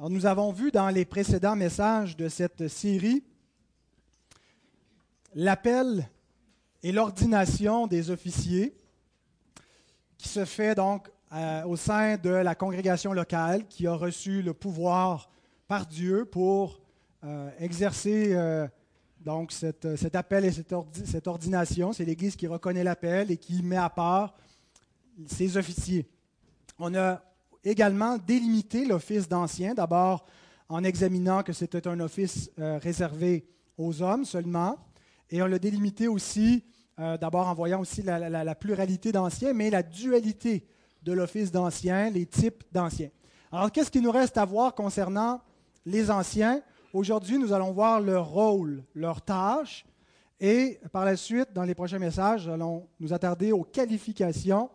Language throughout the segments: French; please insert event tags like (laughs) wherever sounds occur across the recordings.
Nous avons vu dans les précédents messages de cette série l'appel et l'ordination des officiers qui se fait donc euh, au sein de la congrégation locale qui a reçu le pouvoir par Dieu pour euh, exercer euh, donc cet appel et cette, cette ordination. C'est l'Église qui reconnaît l'appel et qui met à part ses officiers. On a également délimité l'office d'ancien, d'abord en examinant que c'était un office réservé aux hommes seulement, et on l'a délimité aussi, d'abord en voyant aussi la, la pluralité d'anciens, mais la dualité de l'office d'anciens, les types d'anciens. Alors, qu'est-ce qu'il nous reste à voir concernant les anciens? Aujourd'hui, nous allons voir leur rôle, leur tâche, et par la suite, dans les prochains messages, nous allons nous attarder aux qualifications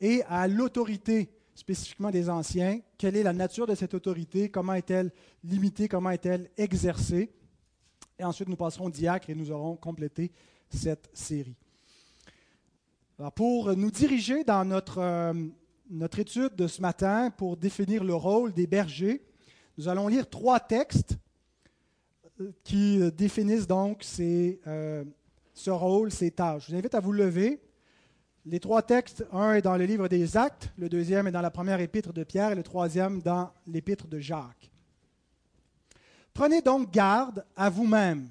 et à l'autorité spécifiquement des anciens. Quelle est la nature de cette autorité Comment est-elle limitée Comment est-elle exercée Et ensuite, nous passerons au diacre et nous aurons complété cette série. Alors pour nous diriger dans notre, euh, étude de ce matin, pour définir le rôle des bergers, nous allons lire trois textes euh, qui définissent donc euh, ce rôle, ces tâches. Je vous invite à vous lever. Les trois textes, un est dans le livre des Actes, le deuxième est dans la première épître de Pierre et le troisième dans l'épître de Jacques. Prenez donc garde à vous-même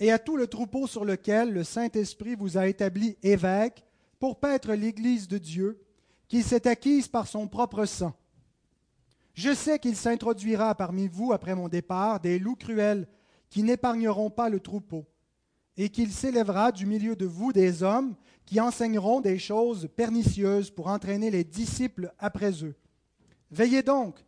et à tout le troupeau sur lequel le Saint-Esprit vous a établi évêque pour paître l'Église de Dieu, qu'il s'est acquise par son propre sang. Je sais qu'il s'introduira parmi vous après mon départ des loups cruels qui n'épargneront pas le troupeau, et qu'il s'élèvera du milieu de vous des hommes qui enseigneront des choses pernicieuses pour entraîner les disciples après eux. Veillez donc,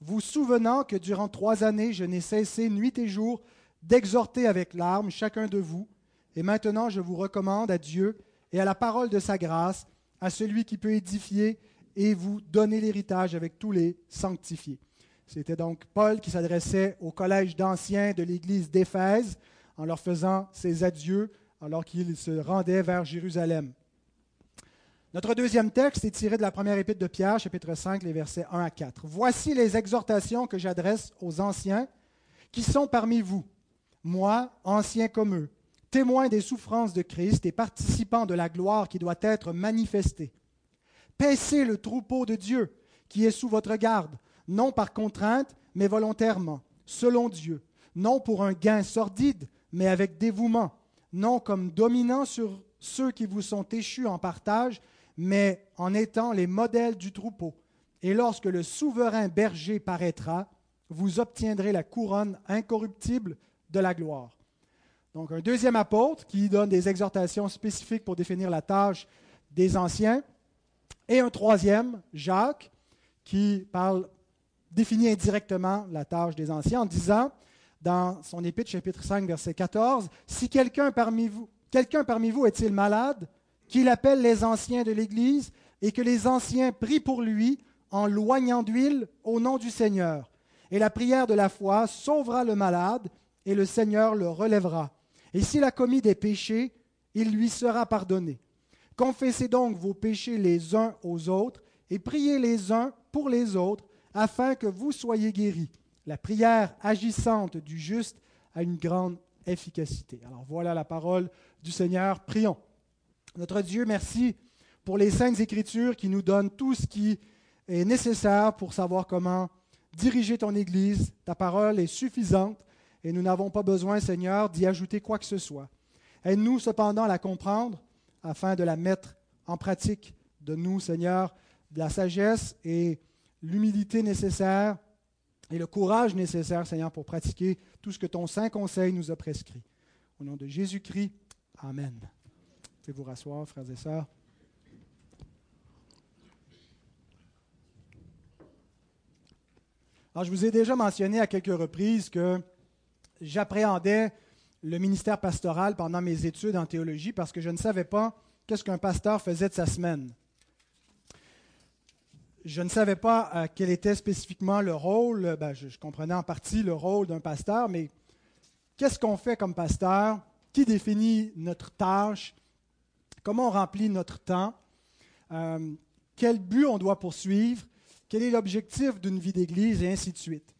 vous souvenant que durant trois années je n'ai cessé nuit et jour d'exhorter avec larmes chacun de vous. Et maintenant, je vous recommande à Dieu et à la parole de sa grâce, à celui qui peut édifier et vous donner l'héritage avec tous les sanctifiés. C'était donc Paul qui s'adressait au collège d'anciens de l'église d'Éphèse en leur faisant ses adieux alors qu'il se rendait vers Jérusalem. Notre deuxième texte est tiré de la première épître de Pierre, chapitre 5, les versets 1 à 4. Voici les exhortations que j'adresse aux anciens qui sont parmi vous moi, ancien comme eux, témoin des souffrances de Christ et participant de la gloire qui doit être manifestée. Paissez le troupeau de Dieu qui est sous votre garde, non par contrainte, mais volontairement, selon Dieu, non pour un gain sordide, mais avec dévouement, non comme dominant sur ceux qui vous sont échus en partage, mais en étant les modèles du troupeau. Et lorsque le souverain berger paraîtra, vous obtiendrez la couronne incorruptible de la gloire. Donc un deuxième apôtre qui donne des exhortations spécifiques pour définir la tâche des anciens. Et un troisième, Jacques, qui parle, définit indirectement la tâche des anciens en disant, dans son épître chapitre 5, verset 14, Si quelqu'un parmi vous, quelqu'un parmi vous est-il malade, qu'il appelle les anciens de l'Église et que les anciens prient pour lui en loignant d'huile au nom du Seigneur. Et la prière de la foi sauvera le malade et le Seigneur le relèvera. Et s'il a commis des péchés, il lui sera pardonné. Confessez donc vos péchés les uns aux autres et priez les uns pour les autres afin que vous soyez guéris. La prière agissante du juste a une grande efficacité. Alors voilà la parole du Seigneur. Prions. Notre Dieu, merci pour les saintes écritures qui nous donnent tout ce qui est nécessaire pour savoir comment diriger ton Église. Ta parole est suffisante et nous n'avons pas besoin, Seigneur, d'y ajouter quoi que ce soit. Aide-nous cependant à la comprendre afin de la mettre en pratique. de nous, Seigneur, de la sagesse et l'humilité nécessaire et le courage nécessaire, Seigneur, pour pratiquer tout ce que ton Saint Conseil nous a prescrit. Au nom de Jésus-Christ, Amen. Pouvez vous rasseoir, frères et sœurs? Alors, je vous ai déjà mentionné à quelques reprises que j'appréhendais le ministère pastoral pendant mes études en théologie parce que je ne savais pas qu'est-ce qu'un pasteur faisait de sa semaine. Je ne savais pas euh, quel était spécifiquement le rôle, ben, je, comprenais en partie le rôle d'un pasteur, mais qu'est-ce qu'on fait comme pasteur? Qui définit notre tâche? Comment on remplit notre temps? Euh, Quel but on doit poursuivre? Quel est l'objectif d'une vie d'Église, et ainsi de suite.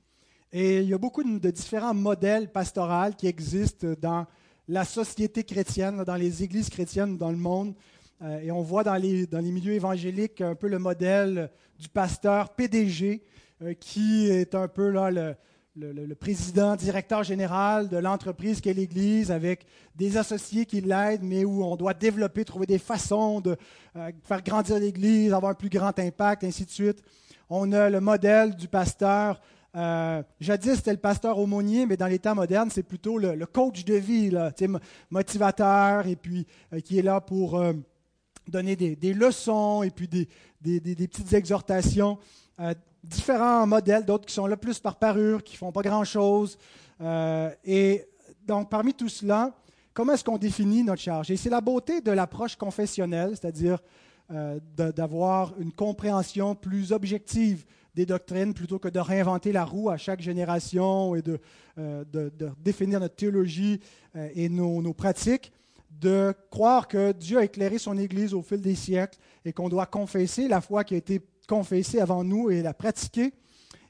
Et il y a beaucoup de différents modèles pastoraux qui existent dans la société chrétienne, dans les églises chrétiennes dans le monde. Euh, et on voit dans les, dans les milieux évangéliques un peu le modèle du pasteur PDG, euh, qui est un peu là le, le, président, directeur général de l'entreprise qu'est l'Église, avec des associés qui l'aident, mais où on doit développer, trouver des façons de euh, faire grandir l'Église, avoir un plus grand impact, ainsi de suite. On a le modèle du pasteur. Jadis, c'était le pasteur aumônier, mais dans les temps modernes, c'est plutôt le, coach de vie, là, motivateur, et puis qui est là pour donner des, leçons et puis des, petites exhortations différents modèles, d'autres qui sont là plus par parure, qui ne font pas grand-chose. Euh, et donc, parmi tout cela, comment est-ce qu'on définit notre charge? Et c'est la beauté de l'approche confessionnelle, c'est-à-dire euh, d'avoir une compréhension plus objective des doctrines plutôt que de réinventer la roue à chaque génération et de, euh, définir notre théologie et nos, pratiques, de croire que Dieu a éclairé son Église au fil des siècles et qu'on doit confesser la foi qui a été confessée avant nous et la pratiquer,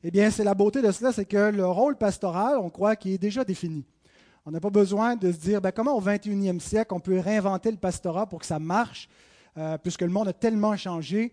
eh bien, c'est la beauté de cela, c'est que le rôle pastoral, on croit qu'il est déjà défini. On n'a pas besoin de se dire ben, comment au 21e siècle on peut réinventer le pastorat pour que ça marche, euh, puisque le monde a tellement changé.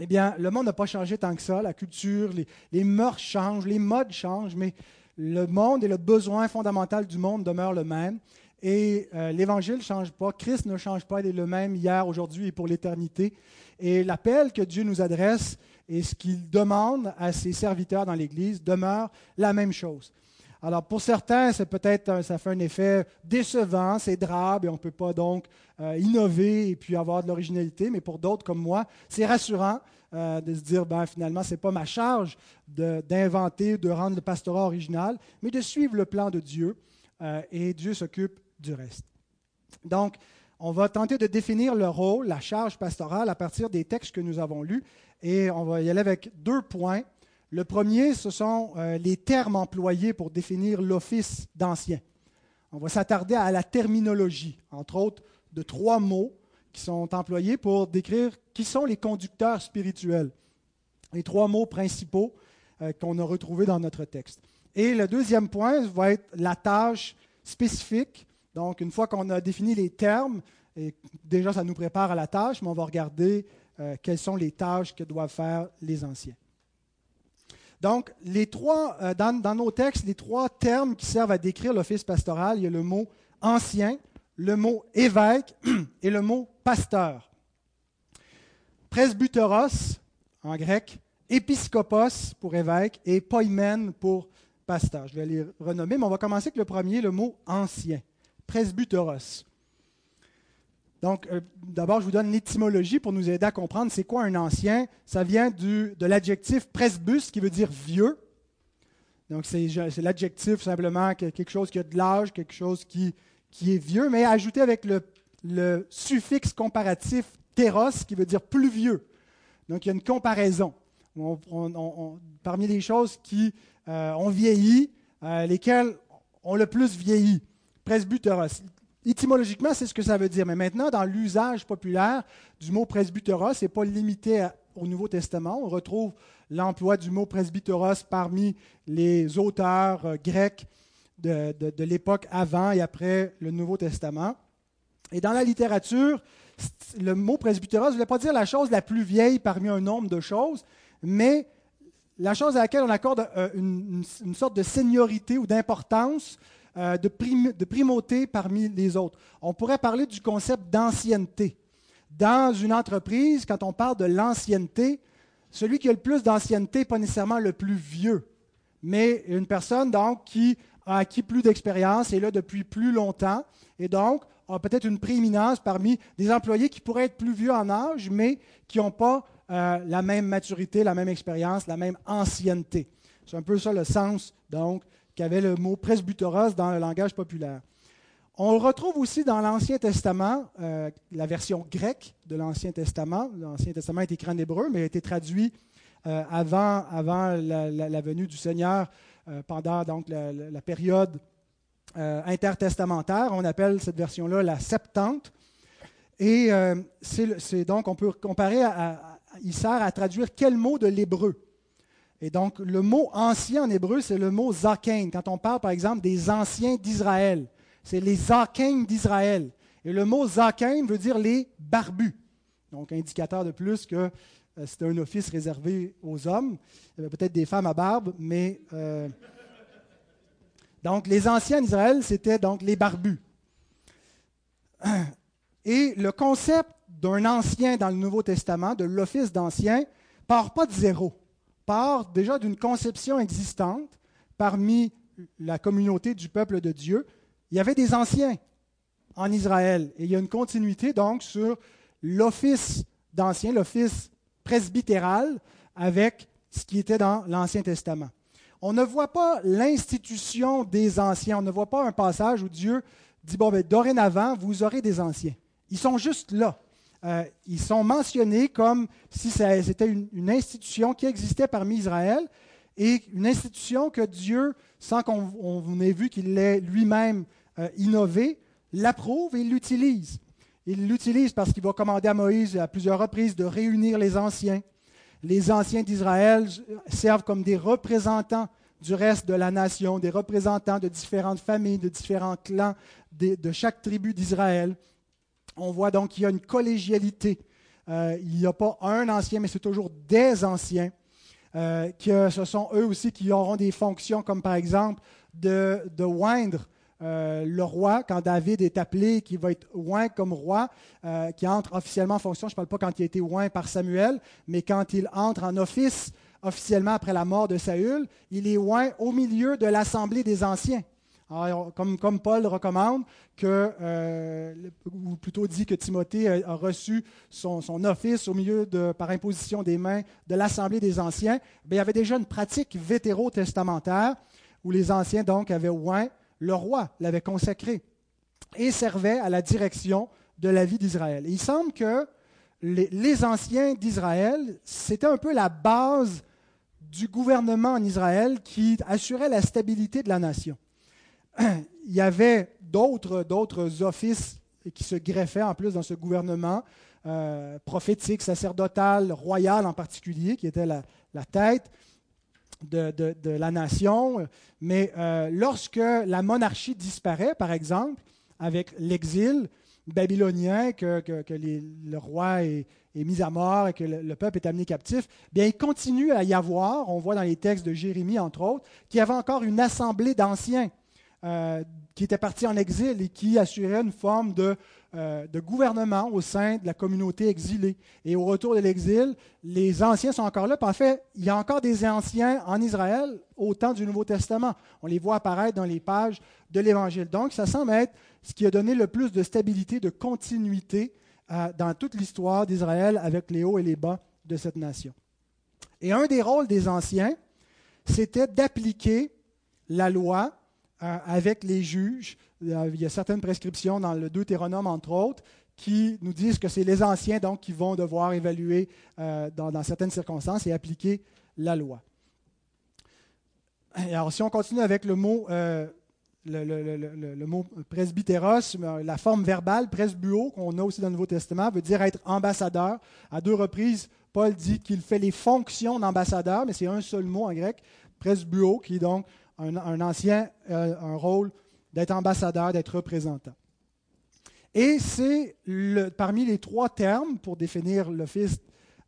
Eh bien, le monde n'a pas changé tant que ça. La culture, les, les, mœurs changent, les modes changent, mais le monde et le besoin fondamental du monde demeurent le même. Et euh, l'Évangile ne change pas, Christ ne change pas, il est le même hier, aujourd'hui et pour l'éternité. Et l'appel que Dieu nous adresse et ce qu'il demande à ses serviteurs dans l'Église demeure la même chose. Alors pour certains, c'est peut-être ça fait un effet décevant, c'est drabe et on ne peut pas donc euh, innover et puis avoir de l'originalité. Mais pour d'autres comme moi, c'est rassurant euh, de se dire ben finalement c'est pas ma charge d'inventer, de, rendre le pastorat original, mais de suivre le plan de Dieu et Dieu s'occupe reste. Donc, on va tenter de définir le rôle, la charge pastorale à partir des textes que nous avons lus et on va y aller avec deux points. Le premier, ce sont euh, les termes employés pour définir l'office d'ancien. On va s'attarder à la terminologie, entre autres de trois mots qui sont employés pour décrire qui sont les conducteurs spirituels. Les trois mots principaux euh, qu'on a retrouvés dans notre texte. Et le deuxième point va être la tâche spécifique donc, une fois qu'on a défini les termes, et déjà ça nous prépare à la tâche, mais on va regarder euh, quelles sont les tâches que doivent faire les anciens. Donc, euh, dans, dans, nos textes, les trois termes qui servent à décrire l'office pastoral, il y a le mot ancien, le mot évêque (clears throat) et le mot pasteur. Presbyteros en grec, épiscopos pour évêque et poimen pour pasteur. Je vais les renommer, mais on va commencer avec le premier, le mot ancien presbyteros. Donc, euh, d'abord, je vous donne l'étymologie pour nous aider à comprendre c'est quoi un ancien. Ça vient de l'adjectif presbus, qui veut dire vieux. Donc, c'est, l'adjectif simplement quelque chose qui a de l'âge, quelque chose qui, est vieux, mais ajouté avec le, le suffixe comparatif teros, qui veut dire plus vieux. Donc, il y a une comparaison. parmi les choses qui euh, ont vieilli, euh, lesquelles ont le plus vieilli presbyteros. Étymologiquement, c'est ce que ça veut dire. Mais maintenant, dans l'usage populaire du mot presbyteros, ce n'est pas limité au Nouveau Testament. On retrouve l'emploi du mot presbyteros parmi les auteurs euh, grecs de, l'époque avant et après le Nouveau Testament. Et dans la littérature, le mot presbyteros ne voulait pas dire la chose la plus vieille parmi un nombre de choses, mais la chose à laquelle on accorde euh, une sorte de seniorité ou d'importance euh, de, primauté parmi les autres. On pourrait parler du concept d'ancienneté. Dans une entreprise, quand on parle de l'ancienneté, celui qui a le plus d'ancienneté n'est pas nécessairement le plus vieux, mais une personne donc qui a acquis plus d'expérience et là depuis plus longtemps, et donc a peut-être une prééminence parmi des employés qui pourraient être plus vieux en âge, mais qui n'ont pas euh, la même maturité, la même expérience, la même ancienneté. C'est un peu ça le sens donc qu'avait le mot presbyteros dans le langage populaire. On le retrouve aussi dans l'Ancien Testament, euh, la version grecque de l'Ancien Testament. L'Ancien Testament est écrit en hébreu, mais a été traduit euh, avant, la, venue du Seigneur euh, pendant donc, la, période intertestamentaire. On appelle cette version-là la Septante. Et c'est donc, on peut comparer il sert à traduire quel mot de l'hébreu? Et donc, le mot ancien en hébreu, c'est le mot zaken. Quand on parle, par exemple, des anciens d'Israël, c'est les zaken d'Israël. Et le mot zaken veut dire les barbus. Donc, indicateur de plus que euh, c'était un office réservé aux hommes. Il y avait peut-être des femmes à barbe, mais. Euh, donc, les anciens d'Israël, c'était donc les barbus. Et le concept d'un ancien dans le Nouveau Testament, de l'office d'ancien, part pas de zéro, part déjà d'une conception existante parmi la communauté du peuple de Dieu. Il y avait des anciens en Israël et il y a une continuité donc sur l'office d'ancien, l'office presbytéral avec ce qui était dans l'Ancien Testament. On ne voit pas l'institution des anciens, on ne voit pas un passage où Dieu dit, bon, ben, dorénavant, vous aurez des anciens. Ils sont juste là. Euh, ils sont mentionnés comme si c'était une, institution qui existait parmi Israël et une institution que Dieu, sans qu'on ait vu qu'il l'ait lui-même euh, innové, l'approuve et l'utilise. Il l'utilise parce qu'il va commander à Moïse à plusieurs reprises de réunir les anciens. Les anciens d'Israël servent comme des représentants du reste de la nation, des représentants de différentes familles, de différents clans, de, chaque tribu d'Israël. On voit donc qu'il y a une collégialité. Euh, il n'y a pas un ancien, mais c'est toujours des anciens. Euh, que ce sont eux aussi qui auront des fonctions comme par exemple de, de oindre euh, le roi, quand David est appelé, qui va être oint comme roi, qui entre officiellement en fonction, je ne parle pas quand il a été oint par Samuel, mais quand il entre en office officiellement après la mort de Saül, il est oint au milieu de l'assemblée des anciens comme, Paul recommande, euh, ou plutôt dit que Timothée a, reçu son, office au milieu par imposition des mains de l'Assemblée des Anciens, il y avait déjà une pratique vétérotestamentaire où les Anciens donc avaient oint le roi, l'avait consacré et servait à la direction de la vie d'Israël. Il semble que les Anciens d'Israël, c'était un peu la base du gouvernement en Israël qui assurait la stabilité de la nation. Il y avait d'autres, offices qui se greffaient en plus dans ce gouvernement euh, prophétique, sacerdotal, royal en particulier, qui était la, tête de, la nation. Mais euh, lorsque la monarchie disparaît, par exemple, avec l'exil babylonien, que, le roi est, mis à mort et que le, peuple est amené captif, bien, il continue à y avoir, on voit dans les textes de Jérémie, entre autres, qu'il y avait encore une assemblée d'anciens euh, qui était parti en exil et qui assurait une forme de, euh, de, gouvernement au sein de la communauté exilée. Et au retour de l'exil, les anciens sont encore là. en fait, il y a encore des anciens en Israël au temps du Nouveau Testament. On les voit apparaître dans les pages de l'Évangile. Donc, ça semble être ce qui a donné le plus de stabilité, de continuité euh, dans toute l'histoire d'Israël avec les hauts et les bas de cette nation. Et un des rôles des anciens, c'était d'appliquer la loi avec les juges. Il y a certaines prescriptions dans le Deutéronome, entre autres, qui nous disent que c'est les anciens donc, qui vont devoir évaluer euh, dans, certaines circonstances et appliquer la loi. alors, si on continue avec le mot, euh, le, mot presbytéros, la forme verbale, presbuo, qu'on a aussi dans le Nouveau Testament, veut dire être ambassadeur. À deux reprises, Paul dit qu'il fait les fonctions d'ambassadeur, mais c'est un seul mot en grec, presbuo, qui donc un, ancien euh, un rôle d'être ambassadeur, d'être représentant. Et c'est parmi les trois termes pour définir l'office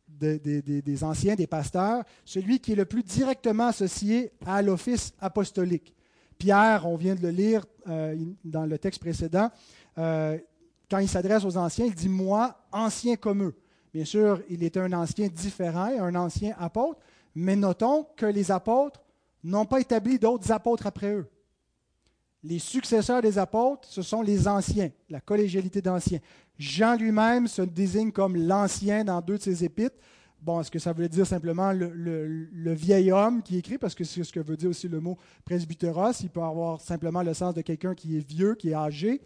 des anciens, des pasteurs, celui qui est le plus directement associé à l'office apostolique. Pierre, on vient de le lire euh, dans le texte précédent, euh, quand il s'adresse aux anciens, il dit Moi, ancien comme eux. Bien sûr, il est un ancien différent, un ancien apôtre, mais notons que les apôtres n'ont pas établi d'autres apôtres après eux. Les successeurs des apôtres, ce sont les anciens, la collégialité d'anciens. Jean lui-même se désigne comme l'ancien dans deux de ses épîtres. Bon, est-ce que ça veut dire simplement le, vieil homme qui écrit, parce que c'est ce que veut dire aussi le mot presbyteros. Il peut avoir simplement le sens de quelqu'un qui est vieux, qui est âgé.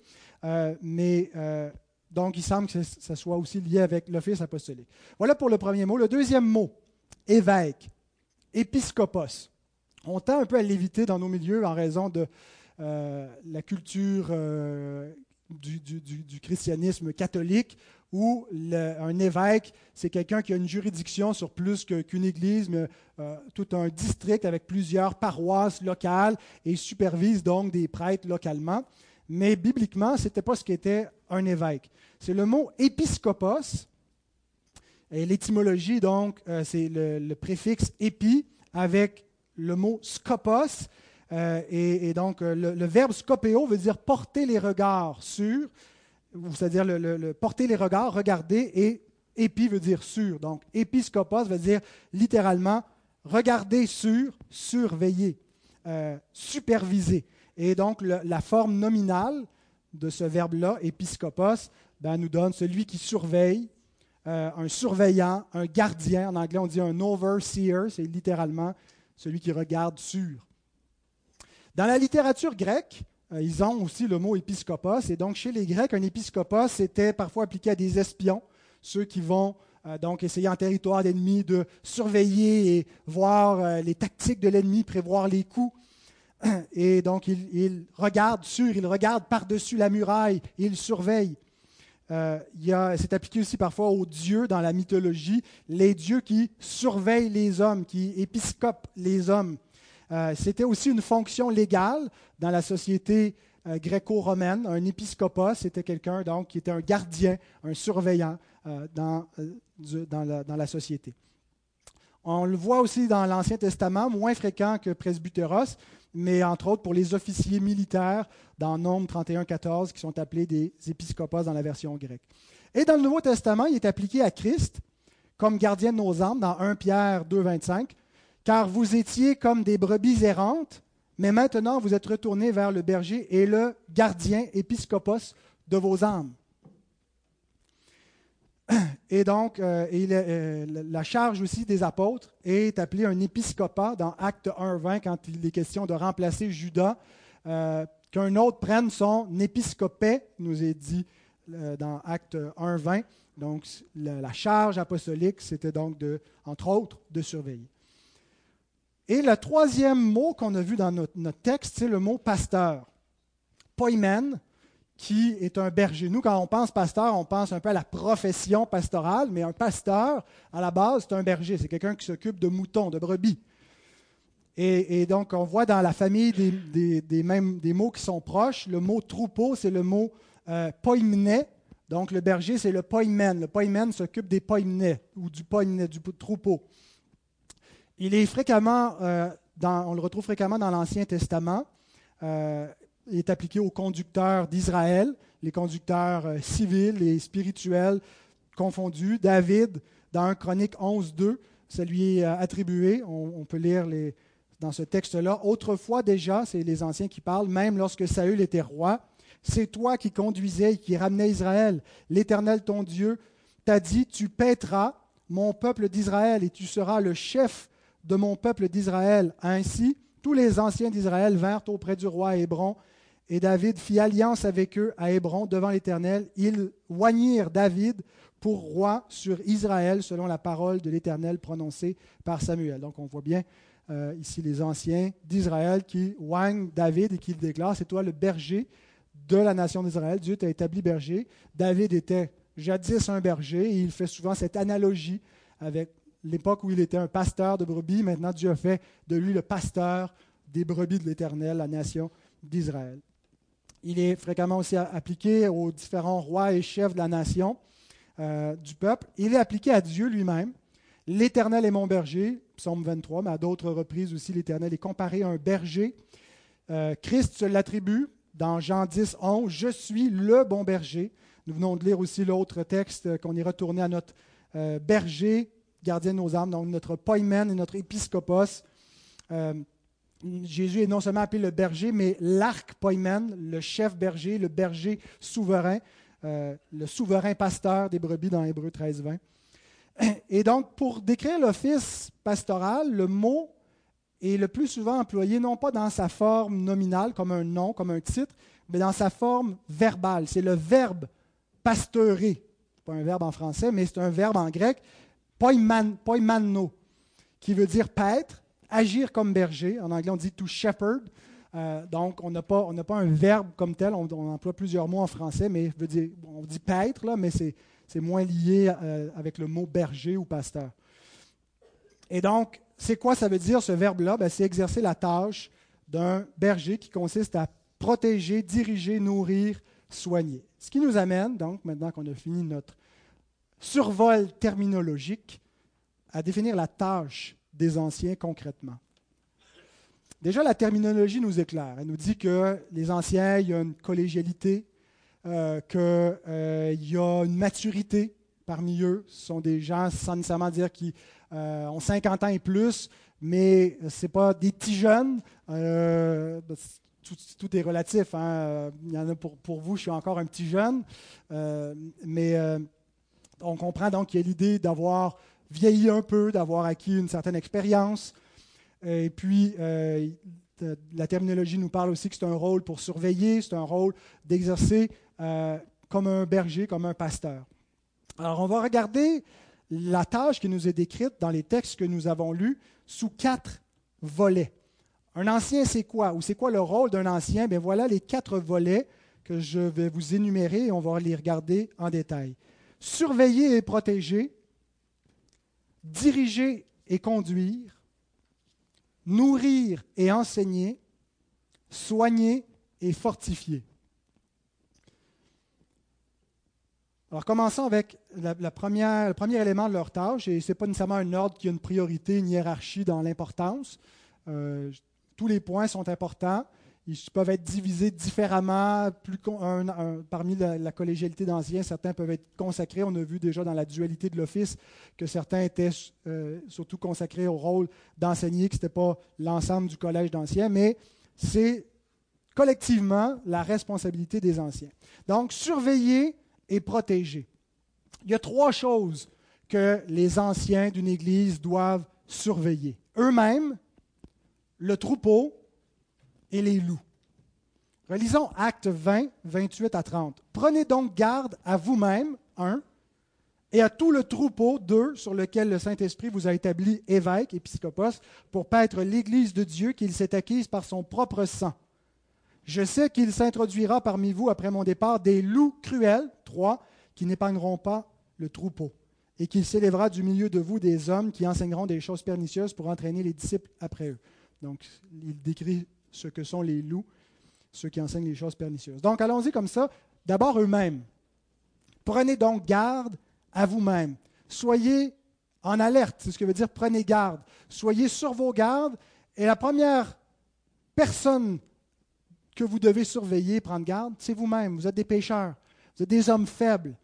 Euh, mais euh, donc, il semble que ça soit aussi lié avec l'office apostolique. Voilà pour le premier mot. Le deuxième mot, évêque, épiscopos. On tend un peu à l'éviter dans nos milieux en raison de euh, la culture euh, du, christianisme catholique, où un évêque, c'est quelqu'un qui a une juridiction sur plus qu'une église, mais euh, tout un district avec plusieurs paroisses locales et supervise donc des prêtres localement. Mais bibliquement, ce n'était pas ce qu'était un évêque. C'est le mot épiscopos. Et l'étymologie, donc, c'est le, préfixe épi avec le mot scopos. Euh, et, donc, le, le, verbe scopéo veut dire porter les regards sur c'est-à-dire le, porter les regards, regarder, et épi veut dire sur. Donc, épiscopos veut dire littéralement regarder sur, surveiller, euh, superviser. Et donc, la forme nominale de ce verbe-là, épiscopos, ben, nous donne celui qui surveille, euh, un surveillant, un gardien. En anglais, on dit un overseer, c'est littéralement celui qui regarde sur. Dans la littérature grecque, euh, ils ont aussi le mot épiscopos. Et donc, chez les Grecs, un épiscopos était parfois appliqué à des espions, ceux qui vont euh, donc essayer en territoire d'ennemi de surveiller et voir euh, les tactiques de l'ennemi, prévoir les coups. (clears throat) Et donc, ils, regardent sur, ils regardent par-dessus la muraille, ils surveillent. c'est appliqué aussi parfois aux dieux dans la mythologie, les dieux qui surveillent les hommes, qui épiscopent les hommes. Euh, c'était aussi une fonction légale dans la société euh, gréco-romaine. Un épiscopos, c'était quelqu'un donc qui était un gardien, un surveillant euh, dans, la, société. On le voit aussi dans l'Ancien Testament, moins fréquent que presbyteros, mais entre autres pour les officiers militaires dans Nombre 31, 14, qui sont appelés des épiscopos dans la version grecque. Et dans le Nouveau Testament, il est appliqué à Christ comme gardien de nos âmes dans 1 Pierre 2, 25 car vous étiez comme des brebis errantes, mais maintenant vous êtes retournés vers le berger et le gardien épiscopos de vos âmes. Et donc, euh, euh, la charge aussi des apôtres est appelée un épiscopat dans Acte 1.20 quand il est question de remplacer Judas, euh, qu'un autre prenne son épiscopé, nous est dit dans Acte 1.20. Donc, la, la charge apostolique, c'était donc, de, entre autres, de surveiller. Et le troisième mot qu'on a vu dans notre, texte, c'est le mot pasteur. Poimen, qui est un berger. Nous, quand on pense pasteur, on pense un peu à la profession pastorale, mais un pasteur, à la base, c'est un berger. C'est quelqu'un qui s'occupe de moutons, de brebis. Et, donc, on voit dans la famille des, mêmes, des mots qui sont proches, le mot troupeau, c'est le mot euh, Donc, le berger, c'est le poimen. Le poimen s'occupe des poimnets ou du poimnet, du troupeau. Il est fréquemment, euh, on le retrouve fréquemment dans l'Ancien Testament. Euh, est appliqué aux conducteurs d'Israël, les conducteurs euh, civils et spirituels confondus. David, dans 1 Chronique 11, 2, ça lui est attribué. On, peut lire dans ce texte-là. Autrefois déjà, c'est les anciens qui parlent, même lorsque Saül était roi, c'est toi qui conduisais et qui ramenais Israël. L'Éternel, ton Dieu, t'a dit, tu paîtras mon peuple d'Israël et tu seras le chef de mon peuple d'Israël. Ainsi, tous les anciens d'Israël vinrent auprès du roi Hébron, et David fit alliance avec eux à Hébron devant l'Éternel. Ils oignirent David pour roi sur Israël, selon la parole de l'Éternel prononcée par Samuel. Donc on voit bien euh, ici les anciens d'Israël qui oignent David et qui le déclarent, c'est toi le berger de la nation d'Israël. Dieu t'a établi berger. David était jadis un berger et il fait souvent cette analogie avec l'époque où il était un pasteur de brebis, maintenant Dieu a fait de lui le pasteur des brebis de l'Éternel, la nation d'Israël. Il est fréquemment aussi appliqué aux différents rois et chefs de la nation, euh, du peuple. Il est appliqué à Dieu lui-même. L'Éternel est mon berger, psaume 23, mais à d'autres reprises aussi, l'Éternel est comparé à un berger. Euh, Christ se l'attribue dans Jean 10, 11, Je suis le bon berger. Nous venons de lire aussi l'autre texte qu'on est retourné à notre euh, berger gardien de nos âmes, donc notre poimen et notre épiscopos. Jésus est non seulement appelé le berger, mais l'arc poimen, le chef berger, le berger souverain, euh, le souverain pasteur des brebis dans Hébreu 13, 20. (clears throat) Et donc, pour décrire l'office pastoral, le mot est le plus souvent employé non pas dans sa forme nominale, comme un nom, comme un titre, mais dans sa forme verbale. C'est le verbe pasteurer. Pas un verbe en français, mais c'est un verbe en grec poimanno, qui veut dire paître, agir comme berger. En anglais, on dit to shepherd. Euh, donc, on n'a pas, un verbe comme tel. On, emploie plusieurs mots en français, mais on dit paître, mais c'est, c'est moins lié euh, avec le mot berger ou pasteur. Et donc, c'est quoi ça veut dire ce verbe-là? Ben, C'est exercer la tâche d'un berger qui consiste à protéger, diriger, nourrir, soigner. Ce qui nous amène, donc, maintenant qu'on a fini notre survol terminologique, à définir la tâche des anciens concrètement. Déjà, la terminologie nous éclaire. Elle nous dit que les anciens, il y a une collégialité, euh, qu'il euh, y a une maturité parmi eux. Ce sont des gens, sans nécessairement dire qu'ils euh, ont 50 ans et plus, mais ce n'est pas des petits jeunes. Tout, est relatif. Hein. Il y en a pour, pour, vous, je suis encore un petit jeune. mais on comprend donc qu'il y a l'idée d'avoir vieilli un peu, d'avoir acquis une certaine expérience. Et puis, euh, la terminologie nous parle aussi que c'est un rôle pour surveiller, c'est un rôle d'exercer euh, comme un berger, comme un pasteur. Alors, on va regarder la tâche qui nous est décrite dans les textes que nous avons lus sous quatre volets. Un ancien, c'est quoi? Ou c'est quoi le rôle d'un ancien? Bien voilà les quatre volets que je vais vous énumérer et on va les regarder en détail. Surveiller et protéger, diriger et conduire, nourrir et enseigner, soigner et fortifier. Alors commençons avec le premier élément de leur tâche, et ce n'est pas nécessairement un ordre qui a une priorité, une hiérarchie dans l'importance. Euh, tous les points sont importants. Ils peuvent être divisés différemment. Parmi la, collégialité d'anciens, certains peuvent être consacrés. On a vu déjà dans la dualité de l'office que certains étaient euh, surtout consacrés au rôle d'enseigner, que ce n'était pas l'ensemble du collège d'anciens, mais c'est collectivement la responsabilité des anciens. Donc, surveiller et protéger. Il y a trois choses que les anciens d'une Église doivent surveiller. Eux-mêmes, le troupeau et les loups. Relisons Acte 20, 28 à 30. Prenez donc garde à vous-même, un, et à tout le troupeau, deux, sur lequel le Saint-Esprit vous a établi évêque, épiscopos, pour paître l'Église de Dieu qu'il s'est acquise par son propre sang. Je sais qu'il s'introduira parmi vous, après mon départ, des loups cruels, trois, qui n'épargneront pas le troupeau, et qu'il s'élèvera du milieu de vous des hommes qui enseigneront des choses pernicieuses pour entraîner les disciples après eux. Donc, il décrit ce que sont les loups, ceux qui enseignent les choses pernicieuses. Donc allons-y comme ça. D'abord eux-mêmes. Prenez donc garde à vous-même. Soyez en alerte, c'est ce que veut dire prenez garde. Soyez sur vos gardes. Et la première personne que vous devez surveiller, prendre garde, c'est vous-même. Vous êtes des pécheurs. Vous êtes des hommes faibles.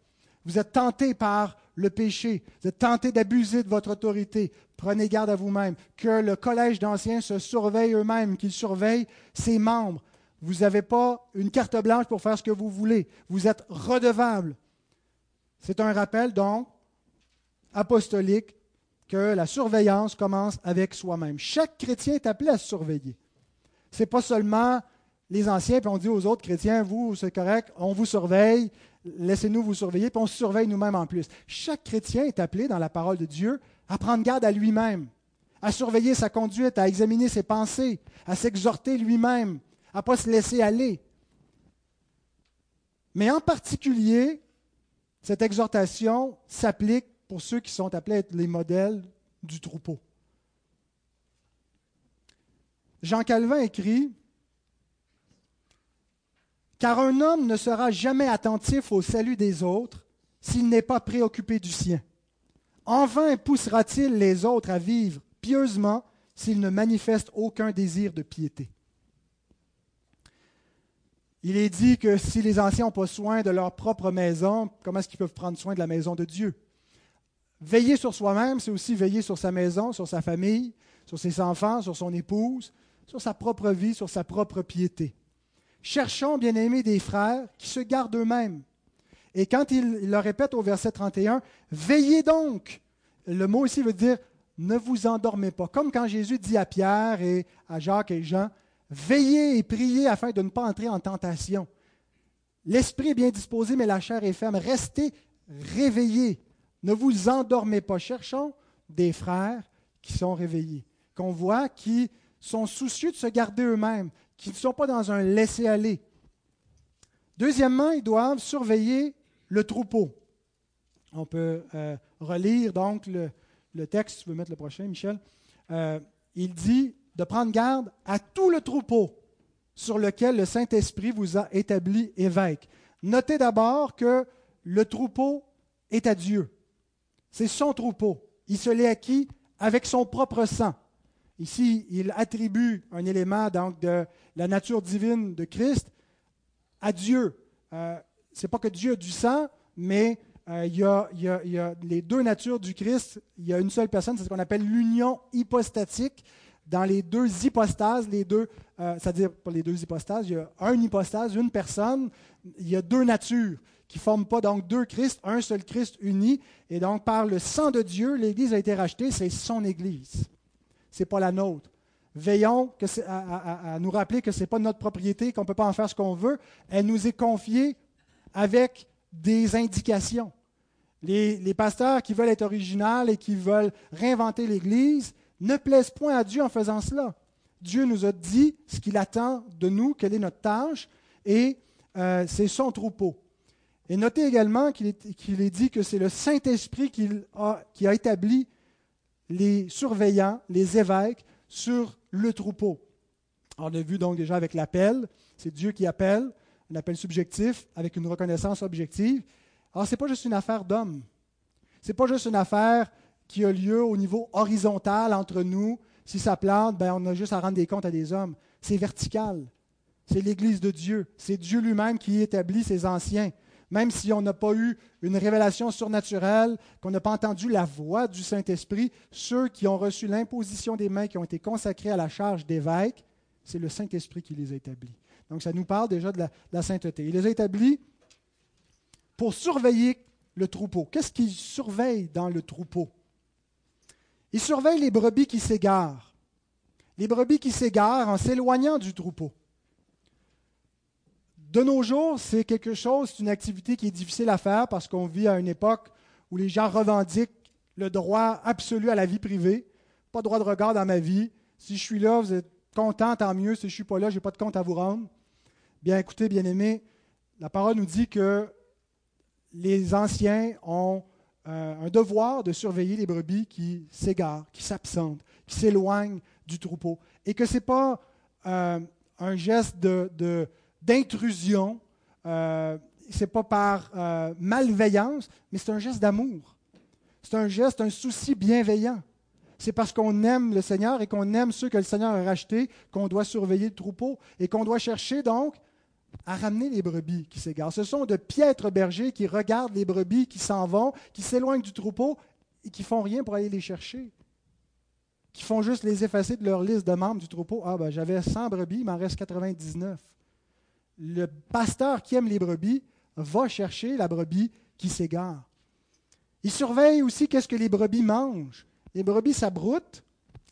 Vous êtes tentés par le péché. Vous êtes tentés d'abuser de votre autorité. Prenez garde à vous-même. Que le collège d'anciens se surveille eux-mêmes, qu'ils surveillent ses membres. Vous n'avez pas une carte blanche pour faire ce que vous voulez. Vous êtes redevable. C'est un rappel, donc, apostolique, que la surveillance commence avec soi-même. Chaque chrétien est appelé à se surveiller. Ce n'est pas seulement les anciens, puis on dit aux autres chrétiens, vous, c'est correct, on vous surveille, laissez-nous vous surveiller, puis on se surveille nous-mêmes en plus. Chaque chrétien est appelé dans la parole de Dieu à prendre garde à lui-même, à surveiller sa conduite, à examiner ses pensées, à s'exhorter lui-même, à ne pas se laisser aller. Mais en particulier, cette exhortation s'applique pour ceux qui sont appelés à être les modèles du troupeau. Jean Calvin écrit Car un homme ne sera jamais attentif au salut des autres s'il n'est pas préoccupé du sien. En vain poussera-t-il les autres à vivre pieusement s'ils ne manifestent aucun désir de piété. Il est dit que si les anciens n'ont pas soin de leur propre maison, comment est-ce qu'ils peuvent prendre soin de la maison de Dieu? Veiller sur soi-même, c'est aussi veiller sur sa maison, sur sa famille, sur ses enfants, sur son épouse, sur sa propre vie, sur sa propre piété. Cherchons, bien-aimés des frères, qui se gardent eux-mêmes et quand il, le répète au verset 31, veillez donc. Le mot ici veut dire ne vous endormez pas. Comme quand Jésus dit à Pierre et à Jacques et Jean, veillez et priez afin de ne pas entrer en tentation. L'esprit est bien disposé, mais la chair est ferme. Restez réveillés. Ne vous endormez pas. Cherchons des frères qui sont réveillés, qu'on voit, qui sont soucieux de se garder eux-mêmes, qui ne sont pas dans un laisser-aller. Deuxièmement, ils doivent surveiller le troupeau. On peut euh, relire donc le, texte, tu veux mettre le prochain, Michel? Euh, il dit de prendre garde à tout le troupeau sur lequel le Saint-Esprit vous a établi évêque. Notez d'abord que le troupeau est à Dieu. C'est son troupeau. Il se l'est acquis avec son propre sang. Ici, il attribue un élément donc, de la nature divine de Christ à Dieu. Euh, Ce n'est pas que Dieu a du sang, mais euh, il, y a, les deux natures du Christ. Il y a une seule personne, c'est ce qu'on appelle l'union hypostatique. Dans les deux hypostases, les deux, euh, c'est-à-dire pour les deux hypostases, il y a un hypostase, une personne, il y a deux natures qui ne forment pas donc deux Christ, un seul Christ uni. Et donc, par le sang de Dieu, l'Église a été rachetée, c'est son Église. Ce n'est pas la nôtre. Veillons à, nous rappeler que ce n'est pas notre propriété, qu'on ne peut pas en faire ce qu'on veut. Elle nous est confiée avec des indications. Les, pasteurs qui veulent être originaux et qui veulent réinventer l'Église ne plaisent point à Dieu en faisant cela. Dieu nous a dit ce qu'il attend de nous, quelle est notre tâche, et euh, c'est son troupeau. Et notez également qu'il est, dit que c'est le Saint-Esprit qui a établi les surveillants, les évêques, sur le troupeau. On a vu donc déjà avec l'appel, c'est Dieu qui appelle, un appel subjectif avec une reconnaissance objective. Alors, ce n'est pas juste une affaire d'homme. Ce n'est pas juste une affaire qui a lieu au niveau horizontal entre nous. Si ça plante, ben, on a juste à rendre des comptes à des hommes. C'est vertical. C'est l'Église de Dieu. C'est Dieu lui-même qui établit ses anciens. Même si on n'a pas eu une révélation surnaturelle, qu'on n'a pas entendu la voix du Saint-Esprit, ceux qui ont reçu l'imposition des mains, qui ont été consacrés à la charge d'évêque, c'est le Saint-Esprit qui les a établis. Donc ça nous parle déjà de la, sainteté. Il les a établis pour surveiller le troupeau. Qu'est-ce qu'il surveille dans le troupeau? Il surveille les brebis qui s'égarent. Les brebis qui s'égarent en s'éloignant du troupeau. De nos jours, c'est quelque chose, c'est une activité qui est difficile à faire parce qu'on vit à une époque où les gens revendiquent le droit absolu à la vie privée. Pas de droit de regard dans ma vie. Si je suis là, vous êtes content, tant mieux. Si je ne suis pas là, je n'ai pas de compte à vous rendre. Bien écoutez, bien aimés, la parole nous dit que les anciens ont euh, un devoir de surveiller les brebis qui s'égarent, qui s'absentent, qui s'éloignent du troupeau. Et que ce n'est pas euh, un geste d'intrusion, euh, ce n'est pas par euh, malveillance, mais c'est un geste d'amour. C'est un geste, un souci bienveillant. C'est parce qu'on aime le Seigneur et qu'on aime ceux que le Seigneur a rachetés qu'on doit surveiller le troupeau et qu'on doit chercher donc à ramener les brebis qui s'égarent. Ce sont de piètres bergers qui regardent les brebis qui s'en vont, qui s'éloignent du troupeau et qui font rien pour aller les chercher. Qui font juste les effacer de leur liste de membres du troupeau. Ah ben j'avais 100 brebis, il m'en reste 99. Le pasteur qui aime les brebis va chercher la brebis qui s'égare. Il surveille aussi qu'est-ce que les brebis mangent. Les brebis s'abroutent,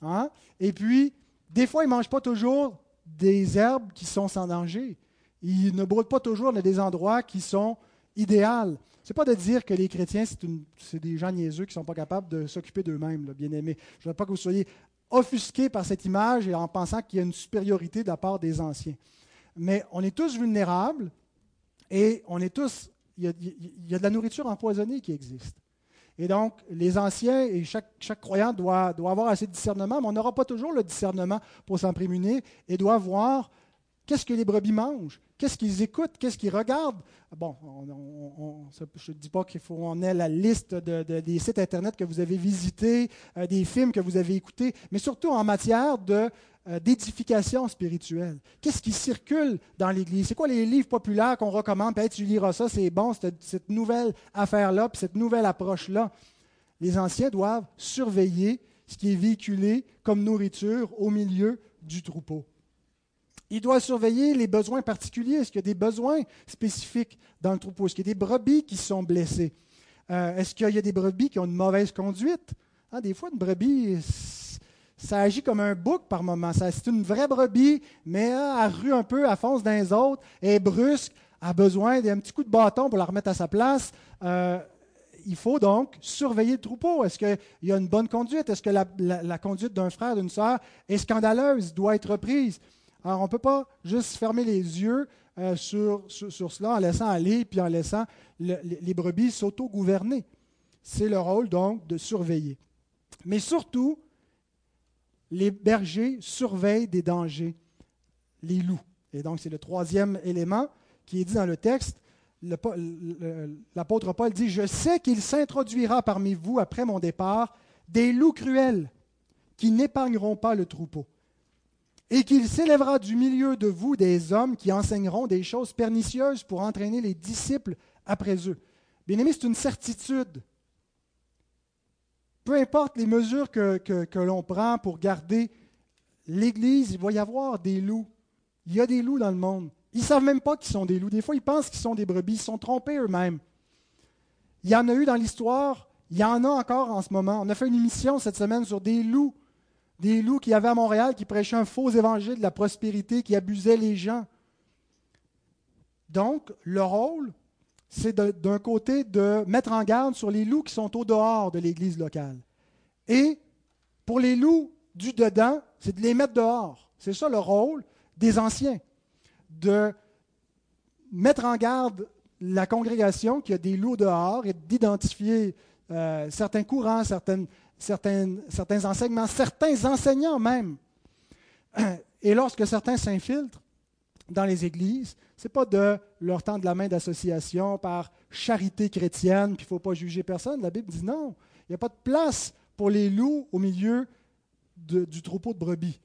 hein? et puis des fois ils ne mangent pas toujours des herbes qui sont sans danger. Ils ne broutent pas toujours dans des endroits qui sont idéaux. Ce n'est pas de dire que les chrétiens, c'est des gens niaiseux qui ne sont pas capables de s'occuper d'eux-mêmes, bien aimés. Je ne veux pas que vous soyez offusqués par cette image et en pensant qu'il y a une supériorité de la part des anciens. Mais on est tous vulnérables et on est tous. Il y a, de la nourriture empoisonnée qui existe. Et donc, les anciens et chaque, croyant doit, avoir assez de discernement, mais on n'aura pas toujours le discernement pour s'en prémunir et doit voir Qu'est-ce que les brebis mangent? Qu'est-ce qu'ils écoutent? Qu'est-ce qu'ils regardent? Bon, je ne dis pas qu'il faut qu'on ait la liste des sites Internet que vous avez visités, euh, des films que vous avez écoutés, mais surtout en matière de, d'édification spirituelle. Qu'est-ce qui circule dans l'Église? C'est quoi les livres populaires qu'on recommande? Peut-être tu liras ça, c'est bon, cette, cette nouvelle affaire-là, puis cette nouvelle approche-là. Les anciens doivent surveiller ce qui est véhiculé comme nourriture au milieu du troupeau. Il doit surveiller les besoins particuliers. Est-ce qu'il y a des besoins spécifiques dans le troupeau? Est-ce qu'il y a des brebis qui sont blessées? Euh, est-ce qu'il y a des brebis qui ont une mauvaise conduite? Hein, des fois, une brebis, ça agit comme un bouc par moment. C'est une vraie brebis, mais hein, elle rue un peu, elle fonce dans les autres, elle est brusque, elle a besoin d'un petit coup de bâton pour la remettre à sa place. Euh, il faut donc surveiller le troupeau. Est-ce qu'il y a une bonne conduite? Est-ce que la, la conduite d'un frère, d'une sœur est scandaleuse, doit être reprise? Alors, on ne peut pas juste fermer les yeux euh, sur, sur, cela en laissant aller, puis en laissant les brebis s'auto-gouverner. c'est le rôle donc de surveiller. Mais surtout, les bergers surveillent des dangers, les loups. Et donc, c'est le troisième élément qui est dit dans le texte. L'apôtre Paul dit, Je sais qu'il s'introduira parmi vous après mon départ des loups cruels qui n'épargneront pas le troupeau, et qu'il s'élèvera du milieu de vous des hommes qui enseigneront des choses pernicieuses pour entraîner les disciples après eux. Bien aimé, c'est une certitude. Peu importe les mesures que, l'on prend pour garder l'Église, il va y avoir des loups. Il y a des loups dans le monde. Ils ne savent même pas qu'ils sont des loups. Des fois, ils pensent qu'ils sont des brebis. Ils sont trompés eux-mêmes. Il y en a eu dans l'histoire. Il y en a encore en ce moment. On a fait une émission cette semaine sur des loups. Des loups qui avaient à Montréal, qui prêchaient un faux évangile de la prospérité, qui abusaient les gens. Donc, le rôle, c'est d'un côté de mettre en garde sur les loups qui sont au dehors de l'Église locale. Et pour les loups du dedans, c'est de les mettre dehors. C'est ça le rôle des anciens, de mettre en garde la congrégation qui a des loups dehors et d'identifier euh, certains courants, certains enseignements, certains enseignants même. (clears throat) Et lorsque certains s'infiltrent dans les églises, n'est pas de leur tendre la main d'association par charité chrétienne, puis il ne faut pas juger personne. La Bible dit non, il n'y a pas de place pour les loups au milieu du troupeau de brebis.